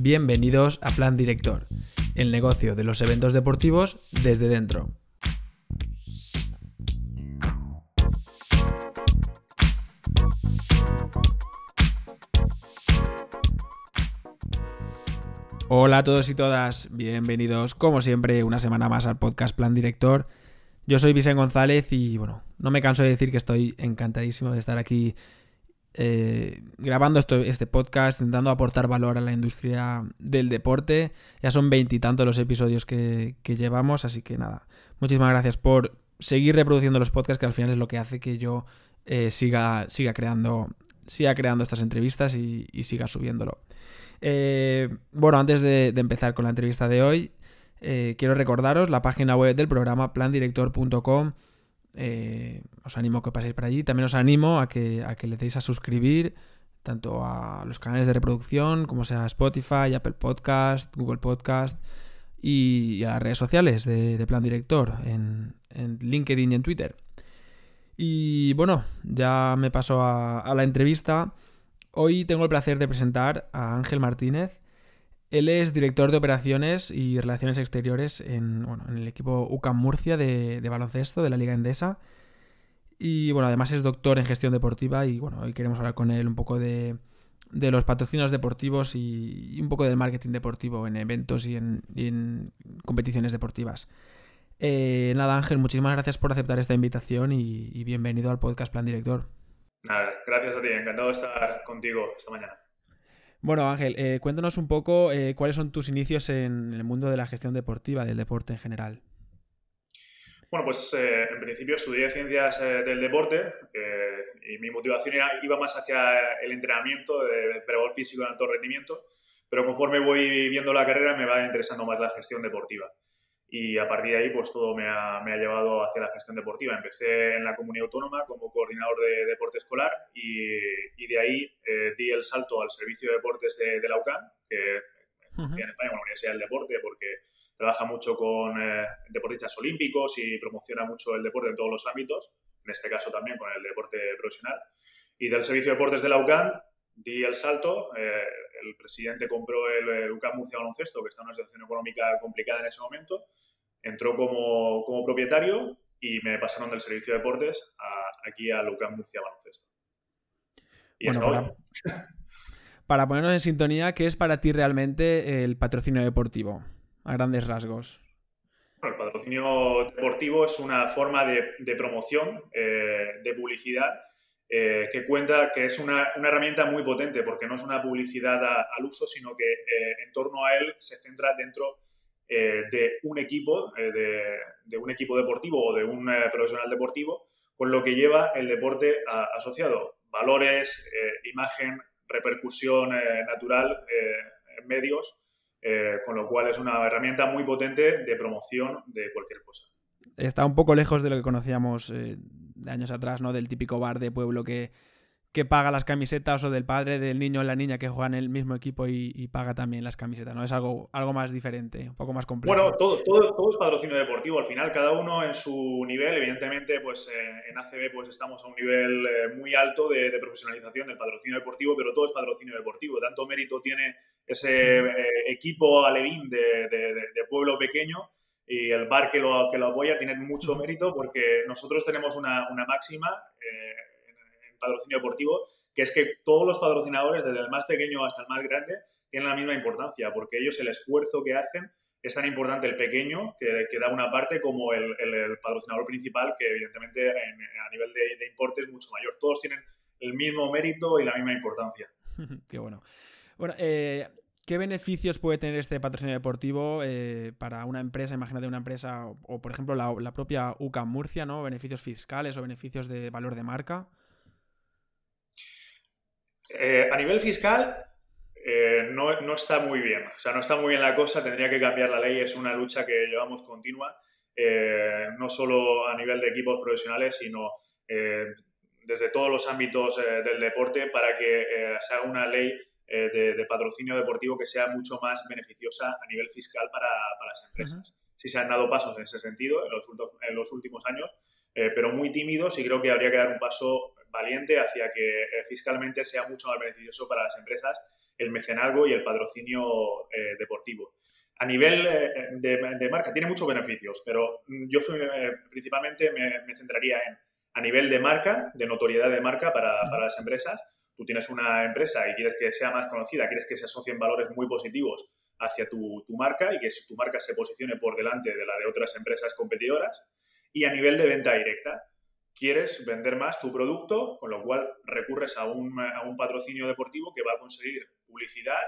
Bienvenidos a Plan Director, el negocio de los eventos deportivos desde dentro. Hola a todos y todas, bienvenidos como siempre una semana más al podcast Plan Director. Yo soy Vicente González y bueno, no me canso de decir que estoy encantadísimo de estar aquí eh, grabando esto, este podcast, intentando aportar valor a la industria del deporte. Ya son veintitantos los episodios que, llevamos, así que nada, muchísimas gracias por seguir reproduciendo los podcasts, que al final es lo que hace que yo eh, siga, siga, creando, siga creando estas entrevistas y siga subiéndolo. Eh, bueno, antes de, empezar con la entrevista de hoy, quiero recordaros la página web del programa plandirector.com. Eh, os animo a que paséis por allí. También os animo a que, a que le deis a suscribir tanto a los canales de reproducción como sea Spotify, Apple Podcast, Google Podcast y, a las redes sociales de, Plan Director en, LinkedIn y en Twitter. Y bueno, ya me paso a la entrevista. Hoy tengo el placer de presentar a Ángel Martínez. Él es director de operaciones y relaciones exteriores en, el equipo UCAM Murcia de, baloncesto de la Liga Endesa. Y bueno, además es doctor en gestión deportiva y bueno, hoy queremos hablar con él un poco de, los patrocinios deportivos y, un poco del marketing deportivo en eventos y en, competiciones deportivas. Eh, nada, Ángel, muchísimas gracias por aceptar esta invitación y bienvenido al podcast Plan Director. Nada, gracias a ti, encantado de estar contigo esta mañana. Bueno, Ángel, eh, cuéntanos un poco eh, cuáles son tus inicios en el mundo de la gestión deportiva, del deporte en general. Bueno, pues eh, en principio estudié ciencias del deporte y mi motivación iba más hacia el entrenamiento de preparador físico de alto rendimiento, pero conforme voy viendo la carrera me va interesando más la gestión deportiva y a partir de ahí pues todo me ha, me ha, llevado hacia la gestión deportiva. Empecé en la comunidad autónoma como coordinador de deporte escolar y, y de ahí eh, di el salto al servicio de deportes de, la UCAM, que funciona en España la Universidad del Deporte porque trabaja mucho con eh, deportistas olímpicos y promociona mucho el deporte en todos los ámbitos, en este caso también con el deporte profesional. Y del servicio de deportes de la UCAM di el salto, eh, el presidente compró el, el UCAM Murcia Baloncesto, que está en una situación económica complicada en ese momento, entró como, como propietario y me pasaron del servicio de deportes aquí a UCAM Murcia Baloncesto. Y bueno, para, para, ponernos en sintonía, ¿qué es para ti realmente el patrocinio deportivo? A grandes rasgos. Bueno, el patrocinio deportivo es una forma de, de promoción, eh, de publicidad eh, que cuenta que es una, una, herramienta muy potente porque no es una publicidad al uso, sino que eh, en torno a él se centra dentro eh, de un equipo, de, un equipo deportivo o de un profesional deportivo, con lo que lleva el deporte asociado. Valores, imagen, repercusión natural medios, con lo cual es una herramienta muy potente de promoción de cualquier cosa. Está un poco lejos de lo que conocíamos de años atrás, ¿no? Del típico bar de pueblo que, que paga las camisetas o del padre del niño o la niña que juega en el mismo equipo y, paga también las camisetas, ¿no? Es algo, algo más diferente, un poco más complejo. Bueno, todo, todo, todo es patrocinio deportivo, al final cada uno en su nivel, evidentemente pues en ACB pues estamos a un nivel eh, muy alto de, profesionalización del patrocinio deportivo, pero todo es patrocinio deportivo, tanto mérito tiene ese eh, equipo alevín de, de pueblo pequeño y el bar que lo, que lo apoya tiene mucho mérito porque nosotros tenemos una, una máxima eh, en, patrocinio deportivo, que es que todos los patrocinadores, desde el más pequeño hasta el más grande, tienen la misma importancia, porque ellos el esfuerzo que hacen es tan importante el pequeño, que, que da una parte, como el, el, patrocinador principal, que evidentemente a nivel de, de importe es mucho mayor. Todos tienen el mismo mérito y la misma importancia. Qué bueno. Bueno, eh, ¿Qué beneficios puede tener este patrocinio deportivo eh, para una empresa? Imagínate una empresa, o, por ejemplo la, propia UCA Murcia, ¿no? Beneficios fiscales o beneficios de valor de marca. Eh, a nivel fiscal, eh, no, está muy bien. O sea, no está muy bien la cosa, tendría que cambiar la ley, es una lucha que llevamos continua, no solo a nivel de equipos profesionales, sino desde todos los ámbitos del deporte para que se haga una ley eh, de, patrocinio deportivo que sea mucho más beneficiosa a nivel fiscal para, las empresas. Sí se han dado pasos en ese sentido en los, en los últimos años, eh, pero muy tímidos y creo que habría que dar un paso valiente hacia que eh, fiscalmente sea mucho más beneficioso para las empresas el mecenazgo y el patrocinio deportivo. A nivel de, marca, tiene muchos beneficios, pero yo principalmente me, centraría en a nivel de marca, de notoriedad de marca para, para las empresas. Tú tienes una empresa y quieres que sea más conocida, quieres que se asocien valores muy positivos hacia tu, tu, marca y que tu marca se posicione por delante de la de otras empresas competidoras. Y a nivel de venta directa, quieres vender más tu producto, con lo cual recurres a un, a un patrocinio deportivo que va a conseguir publicidad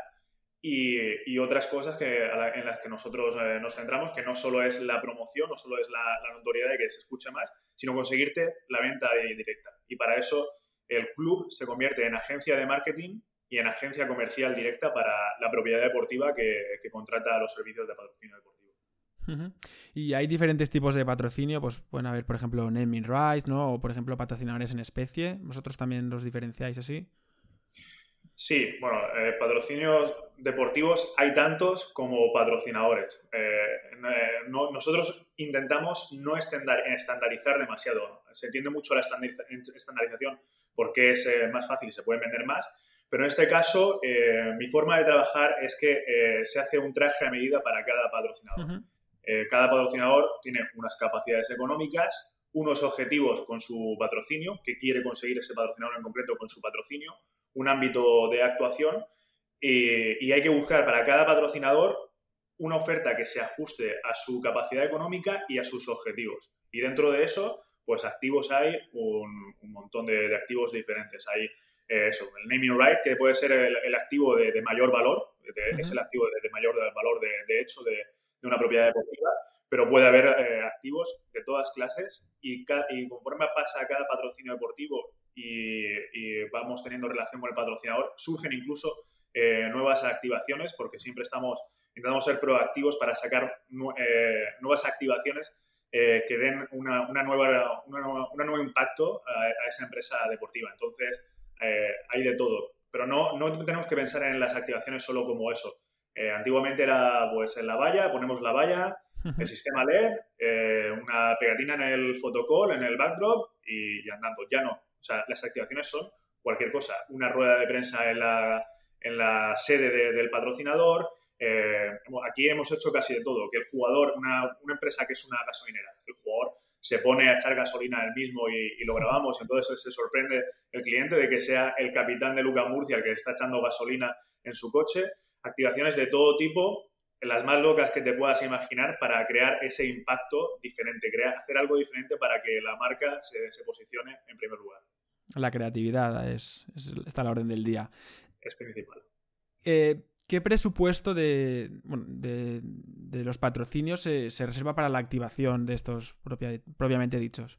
y, y otras cosas que, en las que nosotros eh, nos centramos, que no solo es la promoción, no solo es la, la, notoriedad de que se escuche más, sino conseguirte la venta directa. Y para eso el club se convierte en agencia de marketing y en agencia comercial directa para la propiedad deportiva que, que contrata los servicios de patrocinio deportivo. Y hay diferentes tipos de patrocinio, pues pueden haber, por ejemplo, naming rights, ¿no? O, por ejemplo, patrocinadores en especie. ¿Vosotros también los diferenciáis así? Sí, bueno, eh, patrocinios deportivos hay tantos como patrocinadores. Eh, eh, nosotros intentamos no estandarizar demasiado. Se entiende mucho la estandarización porque es más fácil y se puede vender más, pero en este caso mi forma de trabajar es que se hace un traje a medida para cada patrocinador. Eh, cada patrocinador tiene unas capacidades económicas, unos objetivos con su patrocinio, que quiere conseguir ese patrocinador en concreto con su patrocinio, un ámbito de actuación y hay que buscar para cada patrocinador una oferta que se ajuste a su capacidad económica y a sus objetivos. Y dentro de eso, pues activos hay un, montón de, activos diferentes. Hay eh, eso, el naming right, que puede ser el, activo de, mayor valor, es el activo de, mayor valor de, hecho de, de una propiedad deportiva, pero puede haber eh, activos de todas clases y, y, conforme pasa cada patrocinio deportivo y, vamos teniendo relación con el patrocinador, surgen incluso eh, nuevas activaciones porque siempre estamos intentamos ser proactivos para sacar eh, nuevas activaciones que den una, una nueva, un nuevo impacto a, esa empresa deportiva. Entonces, hay de todo. Pero no, no tenemos que pensar en las activaciones solo como eso eh, antiguamente era pues en la valla, ponemos la valla, el sistema LED, eh, una pegatina en el fotocall, en el backdrop y ya andando. Ya no. O sea, las activaciones son cualquier cosa. Una rueda de prensa en la, en la sede del patrocinador. Eh, aquí hemos hecho casi de todo. Que el jugador, una, una, empresa que es una gasolinera, el jugador se pone a echar gasolina él mismo y, lo grabamos. Entonces se sorprende el cliente de que sea el capitán de Luca Murcia el que está echando gasolina en su coche activaciones de todo tipo, las más locas que te puedas imaginar para crear ese impacto diferente, crear, hacer algo diferente para que la marca se, posicione en primer lugar. La creatividad es, está a la orden del día. Es principal. Eh, ¿Qué presupuesto de, de, los patrocinios se, se, reserva para la activación de estos propiamente dichos?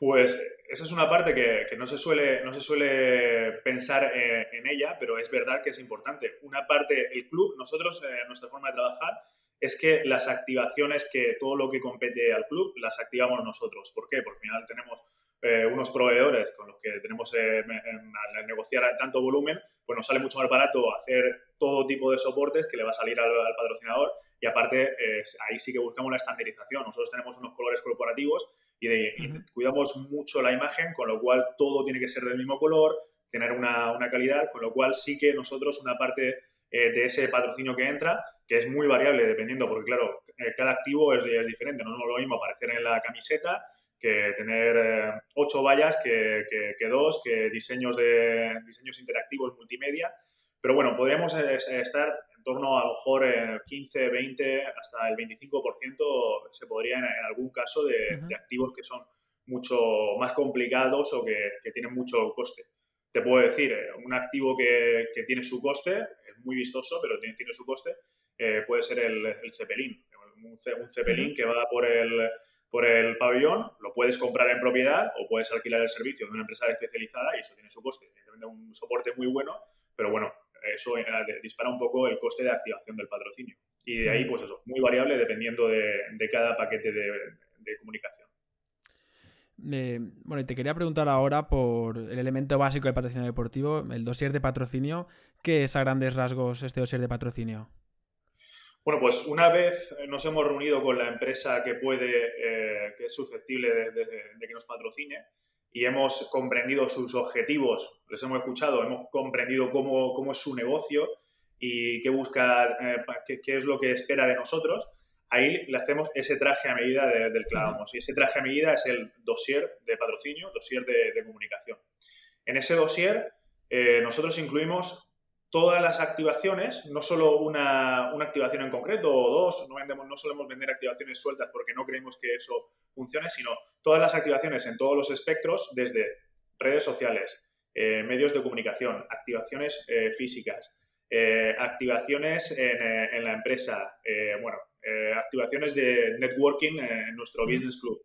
Pues esa es una parte que, no, se suele, no se suele pensar eh, en ella, pero es verdad que es importante. Una parte, el club, nosotros, eh, nuestra forma de trabajar es que las activaciones, que todo lo que compete al club, las activamos nosotros. ¿Por qué? Porque al final tenemos eh, unos proveedores con los que tenemos al negociar tanto volumen, pues nos sale mucho más barato hacer todo tipo de soportes que le va a salir al, patrocinador y aparte ahí sí que buscamos la estandarización. Nosotros tenemos unos colores corporativos y, cuidamos mucho la imagen, con lo cual todo tiene que ser del mismo color, tener una, una calidad, con lo cual sí que nosotros una parte eh, de ese patrocinio que entra, que es muy variable dependiendo, porque claro, eh, cada activo es, es, diferente, no es lo mismo aparecer en la camiseta que tener eh, ocho vallas que, que, que, dos, que diseños, de, diseños interactivos multimedia, pero bueno, podríamos estar torno a lo mejor 15, 20, hasta el 25% se podría en, algún caso de, activos que son mucho más complicados o que, tienen mucho coste. Te puedo decir, eh, un activo que, tiene su coste, es muy vistoso, pero tiene, tiene su coste, eh, puede ser el, el Zeppelin. Un, Zeppelin que va por el, por el pabellón, lo puedes comprar en propiedad o puedes alquilar el servicio de una empresa especializada y eso tiene su coste. Tiene un soporte muy bueno, pero bueno, eso eh, dispara un poco el coste de activación del patrocinio. Y de ahí, pues eso, muy variable dependiendo de, cada paquete de, comunicación. bueno, y te quería preguntar ahora por el elemento básico del patrocinio deportivo, el dossier de patrocinio. ¿Qué es a grandes rasgos este dossier de patrocinio? Bueno, pues una vez nos hemos reunido con la empresa que puede, eh, que es susceptible de, que nos patrocine, y hemos comprendido sus objetivos, les hemos escuchado, hemos comprendido cómo, cómo es su negocio y qué busca, eh, qué, es lo que espera de nosotros, ahí le hacemos ese traje a medida del Clavamos. Y ese traje a medida es el dossier de patrocinio, dossier de, comunicación. En ese dossier eh, nosotros incluimos todas las activaciones, no solo una, activación en concreto o dos, no, vendemos, no solemos vender activaciones sueltas porque no creemos que eso funcione, sino todas las activaciones en todos los espectros, desde redes sociales, eh, medios de comunicación, activaciones eh, físicas, eh, activaciones en, la empresa, bueno, activaciones de networking en nuestro business club.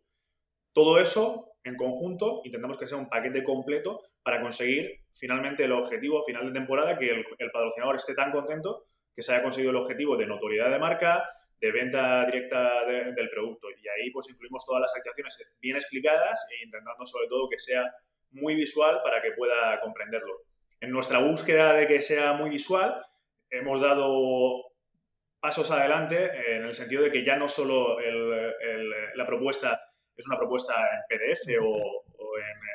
Todo eso en conjunto intentamos que sea un paquete completo para conseguir finalmente el objetivo final de temporada, que el, patrocinador esté tan contento que se haya conseguido el objetivo de notoriedad de marca, de venta directa del producto. Y ahí pues incluimos todas las activaciones bien explicadas e intentando sobre todo que sea muy visual para que pueda comprenderlo. En nuestra búsqueda de que sea muy visual, hemos dado pasos adelante en el sentido de que ya no solo la propuesta es una propuesta en PDF o,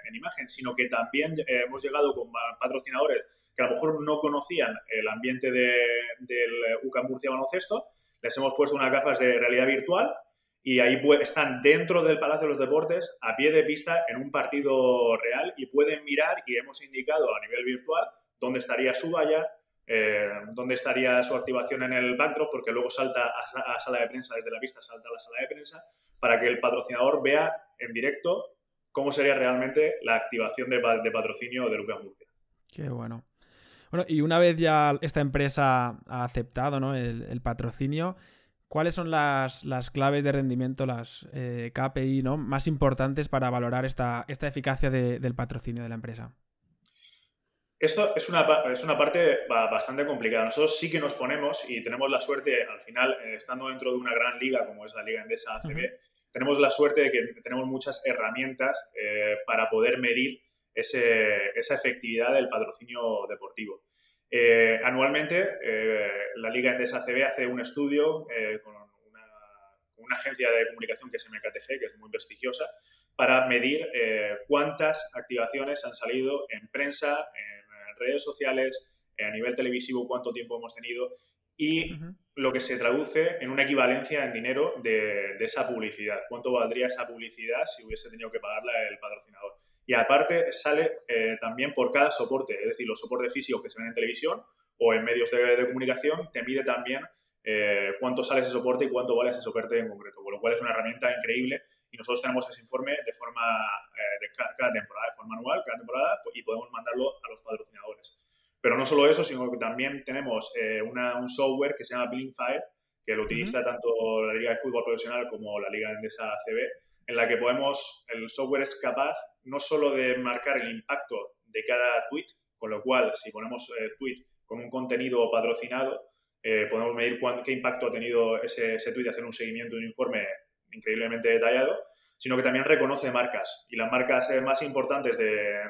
en, imagen, sino que también eh, hemos llegado con patrocinadores que a lo mejor no conocían el ambiente del UCAM Murcia Baloncesto, les hemos puesto unas gafas de realidad virtual y ahí están dentro del Palacio de los Deportes, a pie de pista, en un partido real y pueden mirar y hemos indicado a nivel virtual dónde estaría su valla, eh, dónde estaría su activación en el backdrop, porque luego salta a, a, sala de prensa, desde la pista salta a la sala de prensa, para que el patrocinador vea en directo cómo sería realmente la activación de, patrocinio de Lucas Murcia. Qué bueno. Bueno, y una vez ya esta empresa ha aceptado el, patrocinio, ¿cuáles son las, claves de rendimiento, las eh, KPI ¿no? más importantes para valorar esta, esta eficacia del patrocinio de la empresa? Esto es una, es una parte bastante complicada. Nosotros sí que nos ponemos y tenemos la suerte, al final, eh, estando dentro de una gran liga como es la Liga Endesa ACB, tenemos la suerte de que tenemos muchas herramientas eh, para poder medir esa efectividad del patrocinio deportivo. Eh, anualmente, la Liga Endesa ACB hace un estudio con una, una, agencia de comunicación que es MKTG, que es muy prestigiosa, para medir cuántas activaciones han salido en prensa, en redes sociales, eh, a nivel televisivo, cuánto tiempo hemos tenido y lo que se traduce en una equivalencia en dinero de, esa publicidad. ¿Cuánto valdría esa publicidad si hubiese tenido que pagarla el patrocinador? Y aparte sale eh, también por cada soporte, es decir, los soportes físicos que se ven en televisión o en medios de, comunicación, te mide también eh, cuánto sale ese soporte y cuánto vale ese soporte en concreto, con lo cual es una herramienta increíble y nosotros tenemos ese informe de forma de cada, temporada, de forma anual, cada temporada, y podemos mandarlo a los patrocinadores. Pero no solo eso, sino que también tenemos eh, un software que se llama Blinkfire, que lo utiliza tanto la Liga de Fútbol Profesional como la Liga Endesa CB, en la que podemos, el software es capaz no solo de marcar el impacto de cada tweet, con lo cual si ponemos eh, tweet con un contenido patrocinado, eh, podemos medir qué impacto ha tenido ese, ese tweet, hacer un seguimiento de un informe increíblemente detallado, sino que también reconoce marcas. Y las marcas eh, más importantes, de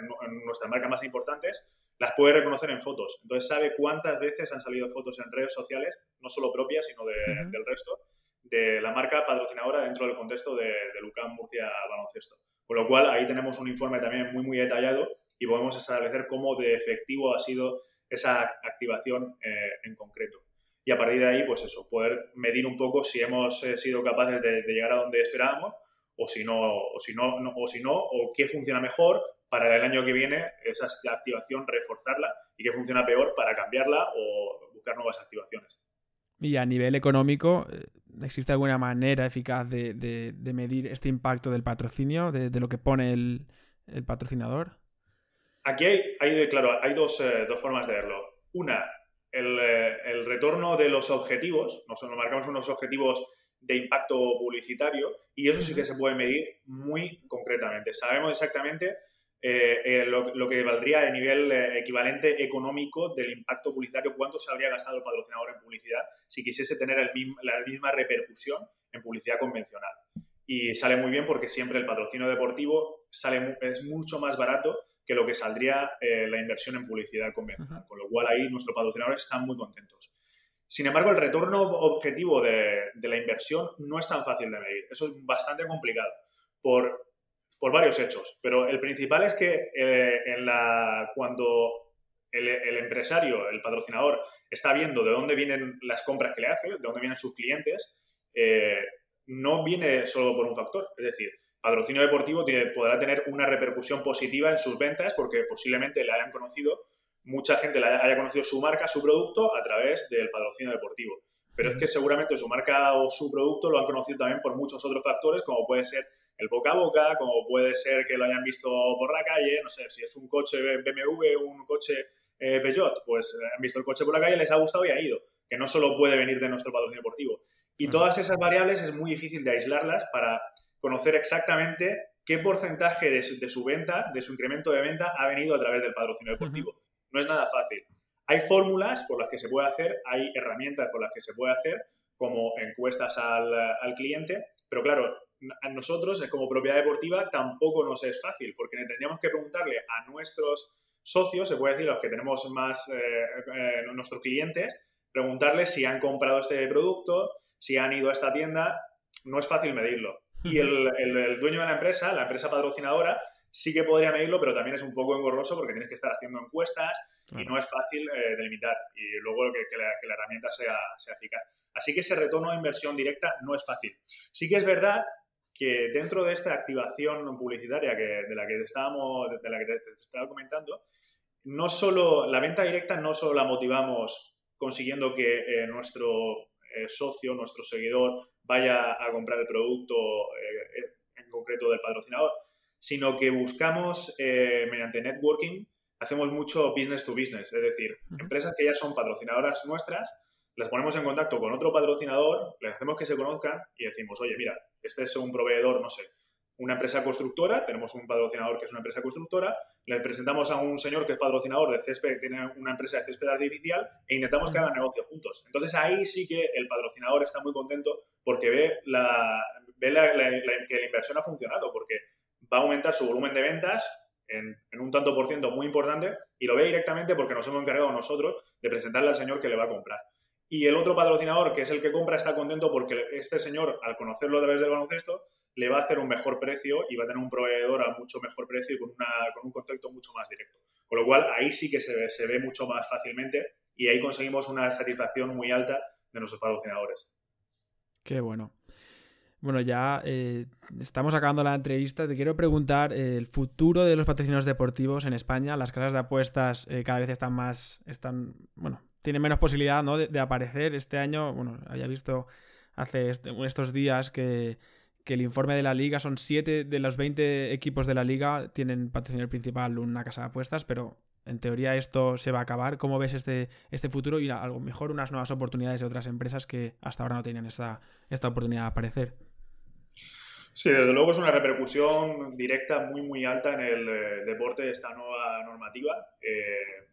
nuestras marcas más importantes, las puede reconocer en fotos. Entonces sabe cuántas veces han salido fotos en redes sociales, no solo propias, sino del resto, de la marca patrocinadora dentro del contexto de, de Lucán Murcia Baloncesto. Con lo cual, ahí tenemos un informe también muy, muy detallado y podemos establecer cómo de efectivo ha sido esa activación eh, en concreto. Y a partir de ahí, pues eso, poder medir un poco si hemos eh, sido capaces de, de llegar a donde esperábamos o si no, o si no, o si no, o qué funciona mejor para el año que viene, esa activación reforzarla y qué funciona peor para cambiarla o buscar nuevas activaciones. Y a nivel económico, eh, ¿existe alguna manera eficaz de, medir este impacto del patrocinio, de, lo que pone el, patrocinador? Aquí hay, claro, hay dos, eh, dos, formas de verlo. Una, el, eh, el, retorno de los objetivos. Nosotros marcamos unos objetivos de impacto publicitario y eso sí que se puede medir muy concretamente. Sabemos exactamente eh, eh, lo, que valdría a nivel eh, equivalente económico del impacto publicitario, cuánto se habría gastado el patrocinador en publicidad si quisiese tener la misma repercusión en publicidad convencional. Y sale muy bien porque siempre el patrocinio deportivo sale, es mucho más barato que lo que saldría la inversión en publicidad convencional, con lo cual ahí nuestros patrocinadores están muy contentos. Sin embargo, el retorno objetivo de, la inversión no es tan fácil de medir. Eso es bastante complicado. Por por varios hechos, pero el principal es que eh, cuando el, empresario, el patrocinador, está viendo de dónde vienen las compras que le hace, de dónde vienen sus clientes, eh, no viene solo por un factor. Es decir, patrocinio deportivo podrá tener una repercusión positiva en sus ventas porque posiblemente le hayan conocido, mucha gente haya conocido su marca, su producto a través del patrocinio deportivo. Pero es que seguramente su marca o su producto lo han conocido también por muchos otros factores, como puede ser el boca a boca, como puede ser que lo hayan visto por la calle, no sé, si es un coche BMW, un coche eh, Peugeot, pues eh, han visto el coche por la calle, les ha gustado y ha ido, que no solo puede venir de nuestro patrocinio deportivo. Y todas esas variables es muy difícil de aislarlas para conocer exactamente qué porcentaje de su, venta, de su incremento de venta, ha venido a través del patrocinio deportivo. No es nada fácil. Hay fórmulas por las que se puede hacer, hay herramientas por las que se puede hacer, como encuestas al, cliente, pero claro, a nosotros, como propiedad deportiva, tampoco nos es fácil, porque tendríamos que preguntarle a nuestros socios, se puede decir, los que tenemos más, eh, eh, nuestros clientes, preguntarles si han comprado este producto, si han ido a esta tienda, no es fácil medirlo. Y el, dueño de la empresa, la empresa patrocinadora, sí que podría medirlo, pero también es un poco engorroso porque tienes que estar haciendo encuestas y no es fácil eh, delimitar. Y luego que, la, herramienta sea, sea eficaz. Así que ese retorno de inversión directa no es fácil. Sí que es verdad que dentro de esta activación publicitaria que, de la que estábamos, de la que te, estaba comentando, no solo la venta directa no solo la motivamos consiguiendo que eh, nuestro eh, socio, nuestro seguidor vaya a comprar el producto eh, en concreto del patrocinador, sino que buscamos mediante networking, hacemos mucho business to business, es decir, empresas que ya son patrocinadoras nuestras les ponemos en contacto con otro patrocinador, les hacemos que se conozcan y decimos, oye, mira, este es un proveedor, no sé, una empresa constructora, tenemos un patrocinador que es una empresa constructora, le presentamos a un señor que es patrocinador de césped, que tiene una empresa de césped artificial e intentamos que hagan negocio juntos. Entonces ahí sí que el patrocinador está muy contento porque ve, la, ve que la inversión ha funcionado, porque va a aumentar su volumen de ventas en, en, un tanto por ciento muy importante y lo ve directamente porque nos hemos encargado nosotros de presentarle al señor que le va a comprar. Y el otro patrocinador, que es el que compra, está contento porque este señor, al conocerlo a través del baloncesto, le va a hacer un mejor precio y va a tener un proveedor a mucho mejor precio y con, una, con un contacto mucho más directo. Con lo cual, ahí sí que se ve, se ve mucho más fácilmente y ahí conseguimos una satisfacción muy alta de nuestros patrocinadores. Qué bueno. Bueno, ya eh, estamos acabando la entrevista. Te quiero preguntar eh, el futuro de los patrocinios deportivos en España. Las casas de apuestas eh, cada vez están más, están, bueno, tiene menos posibilidad ¿no? de, aparecer. Este año, bueno, había visto hace estos días que, el informe de la liga son 7 de los 20 equipos de la liga tienen patrocinador principal una casa de apuestas, pero en teoría esto se va a acabar. ¿Cómo ves este, este futuro y a lo mejor unas nuevas oportunidades de otras empresas que hasta ahora no tenían esta, esta oportunidad de aparecer? Sí, desde luego es una repercusión directa muy, muy alta en el eh, deporte esta nueva normativa. Eh,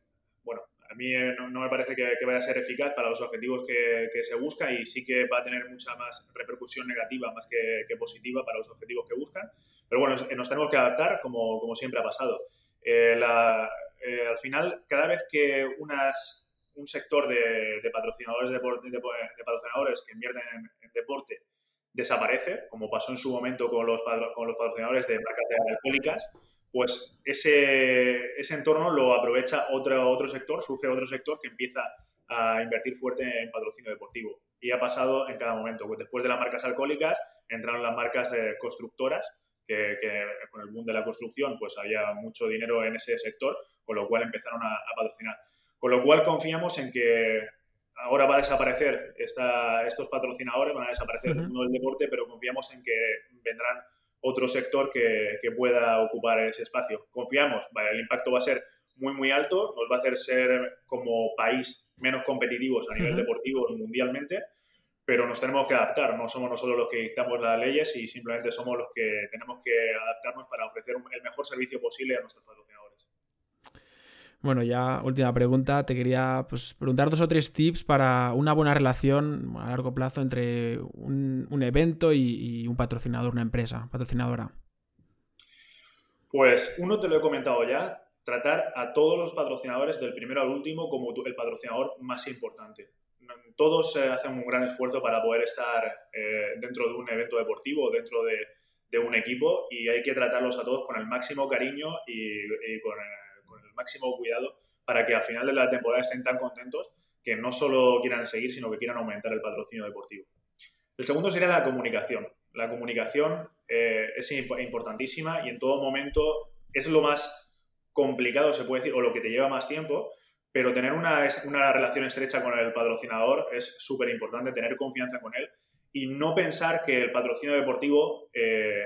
a mí eh, no, me parece que, vaya a ser eficaz para los objetivos que, se busca y sí que va a tener mucha más repercusión negativa más que, positiva para los objetivos que buscan. Pero bueno, nos tenemos que adaptar como, como siempre ha pasado. Eh, eh, al final, cada vez que unas, un sector de, patrocinadores de, patrocinadores que invierten en, deporte desaparece, como pasó en su momento con los, con los patrocinadores de placas de alcohólicas, pues ese, ese entorno lo aprovecha otro, otro sector, surge otro sector que empieza a invertir fuerte en patrocinio deportivo. Y ha pasado en cada momento. Pues después de las marcas alcohólicas entraron las marcas de constructoras, que, con el boom de la construcción pues había mucho dinero en ese sector, con lo cual empezaron a, patrocinar. Con lo cual confiamos en que ahora va a desaparecer esta, estos patrocinadores, van a desaparecer del mundo del deporte, pero confiamos en que vendrán otro sector que, pueda ocupar ese espacio. Confiamos, el impacto va a ser muy, muy alto, nos va a hacer ser como país menos competitivos a nivel deportivo mundialmente, pero nos tenemos que adaptar, no somos nosotros los que dictamos las leyes y simplemente somos los que tenemos que adaptarnos para ofrecer el mejor servicio posible a nuestros patrocinadores. Bueno, ya última pregunta. Te quería pues, preguntar dos o tres tips para una buena relación a largo plazo entre un, evento y, un patrocinador, una empresa patrocinadora. Pues uno te lo he comentado ya, tratar a todos los patrocinadores del primero al último como el patrocinador más importante. Todos hacen un gran esfuerzo para poder estar eh, dentro de un evento deportivo, dentro de, un equipo y hay que tratarlos a todos con el máximo cariño y, con, el máximo cuidado para que al final de la temporada estén tan contentos que no solo quieran seguir, sino que quieran aumentar el patrocinio deportivo. El segundo sería la comunicación. La comunicación eh, es importantísima y en todo momento es lo más complicado, se puede decir, o lo que te lleva más tiempo, pero tener una, una relación estrecha con el patrocinador es súper importante, tener confianza con él y no pensar que el patrocinio deportivo, eh,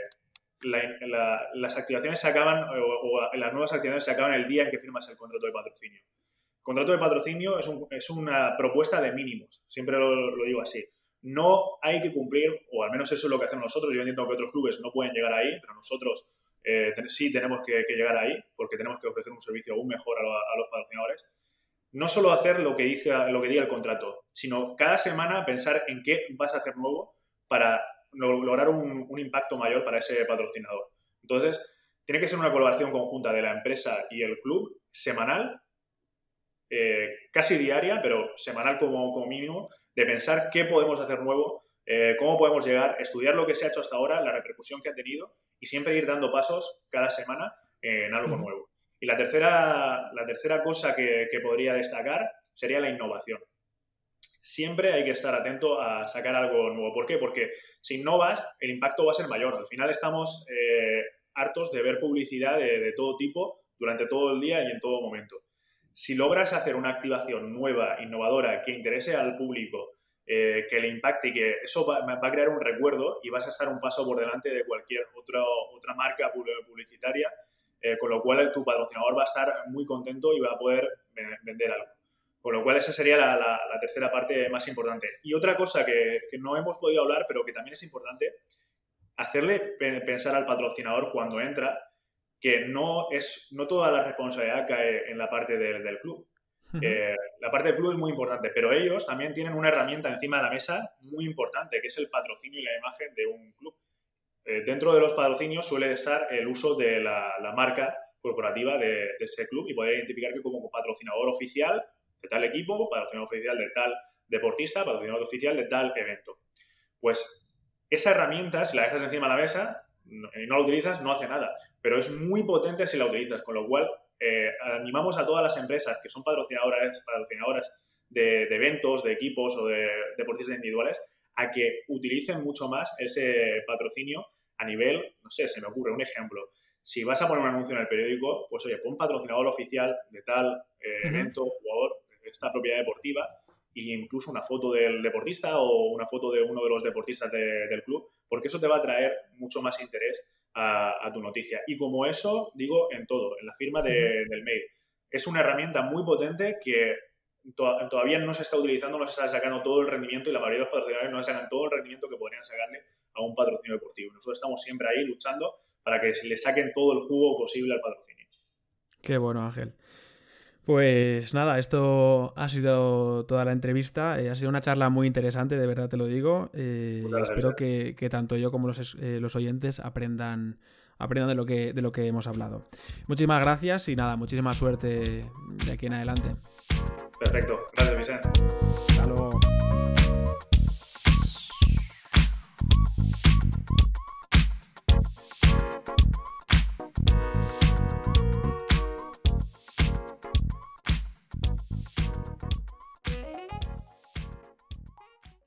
las activaciones se acaban, o, las nuevas activaciones se acaban el día en que firmas el contrato de patrocinio. El contrato de patrocinio es, es una propuesta de mínimos, siempre lo, lo digo así no hay que cumplir, o al menos eso es lo que hacemos nosotros. Yo entiendo que otros clubes no pueden llegar ahí, pero nosotros eh, sí tenemos que, llegar ahí porque tenemos que ofrecer un servicio aún mejor a, los patrocinadores. No solo hacer lo que, dice, lo que diga el contrato, sino cada semana pensar en qué vas a hacer nuevo para lograr un, impacto mayor para ese patrocinador. Entonces, tiene que ser una colaboración conjunta de la empresa y el club, semanal, eh, casi diaria, pero semanal como, como mínimo, de pensar qué podemos hacer nuevo, eh, cómo podemos llegar, estudiar lo que se ha hecho hasta ahora, la repercusión que ha tenido y siempre ir dando pasos cada semana en algo nuevo. Y la tercera, la tercera cosa que, podría destacar sería la innovación. Siempre hay que estar atento a sacar algo nuevo. ¿Por qué? Porque si innovas, el impacto va a ser mayor. Al final estamos eh, hartos de ver publicidad de todo tipo durante todo el día y en todo momento si logras hacer una activación nueva, innovadora, que interese al público, eh, que le impacte y que eso va, a crear un recuerdo y vas a estar un paso por delante de cualquier otra otra marca publicitaria, eh, con lo cual tu patrocinador va a estar muy contento y va a poder vender algo. Con lo cual esa sería la, tercera parte más importante. Y otra cosa que, que, no hemos podido hablar, pero que también es importante, hacerle pensar al patrocinador cuando entra que no, es, no toda la responsabilidad cae en la parte del club. Eh, la parte del club es muy importante, pero ellos también tienen una herramienta encima de la mesa muy importante, que es el patrocinio y la imagen de un club. Eh, dentro de los patrocinios suele estar el uso de la, marca corporativa de, ese club y poder identificar que como patrocinador oficial de tal equipo, patrocinador oficial de tal deportista, patrocinador oficial de tal evento. Pues esa herramienta, si la dejas encima de la mesa y no la utilizas, no hace nada pero es muy potente si la utilizas, con lo cual eh, animamos a todas las empresas que son patrocinadoras, patrocinadoras de, eventos, de equipos o de deportistas individuales a que utilicen mucho más ese patrocinio a nivel, no sé, se me ocurre un ejemplo. Si vas a poner un anuncio en el periódico, pues oye, pon patrocinador oficial de tal eh, evento, jugador, esta propiedad deportiva, e incluso una foto del deportista o una foto de uno de los deportistas del club, porque eso te va a traer mucho más interés a, tu noticia. Y como eso, digo, en todo, en la firma del mail. Es una herramienta muy potente que todavía no se está utilizando, no se está sacando todo el rendimiento y la mayoría de los patrocinadores no sacan todo el rendimiento que podrían sacarle a un patrocinio deportivo. Nosotros estamos siempre ahí luchando para que se le saquen todo el jugo posible al patrocinio. Qué bueno, Ángel. Pues nada, esto ha sido toda la entrevista. Eh, ha sido una charla muy interesante, de verdad te lo digo. Eh, espero que, tanto yo como los, eh, los, oyentes aprendan, aprendan de, lo que, de lo que hemos hablado. Muchísimas gracias y nada, muchísima suerte de aquí en adelante. Perfecto, gracias Vicente.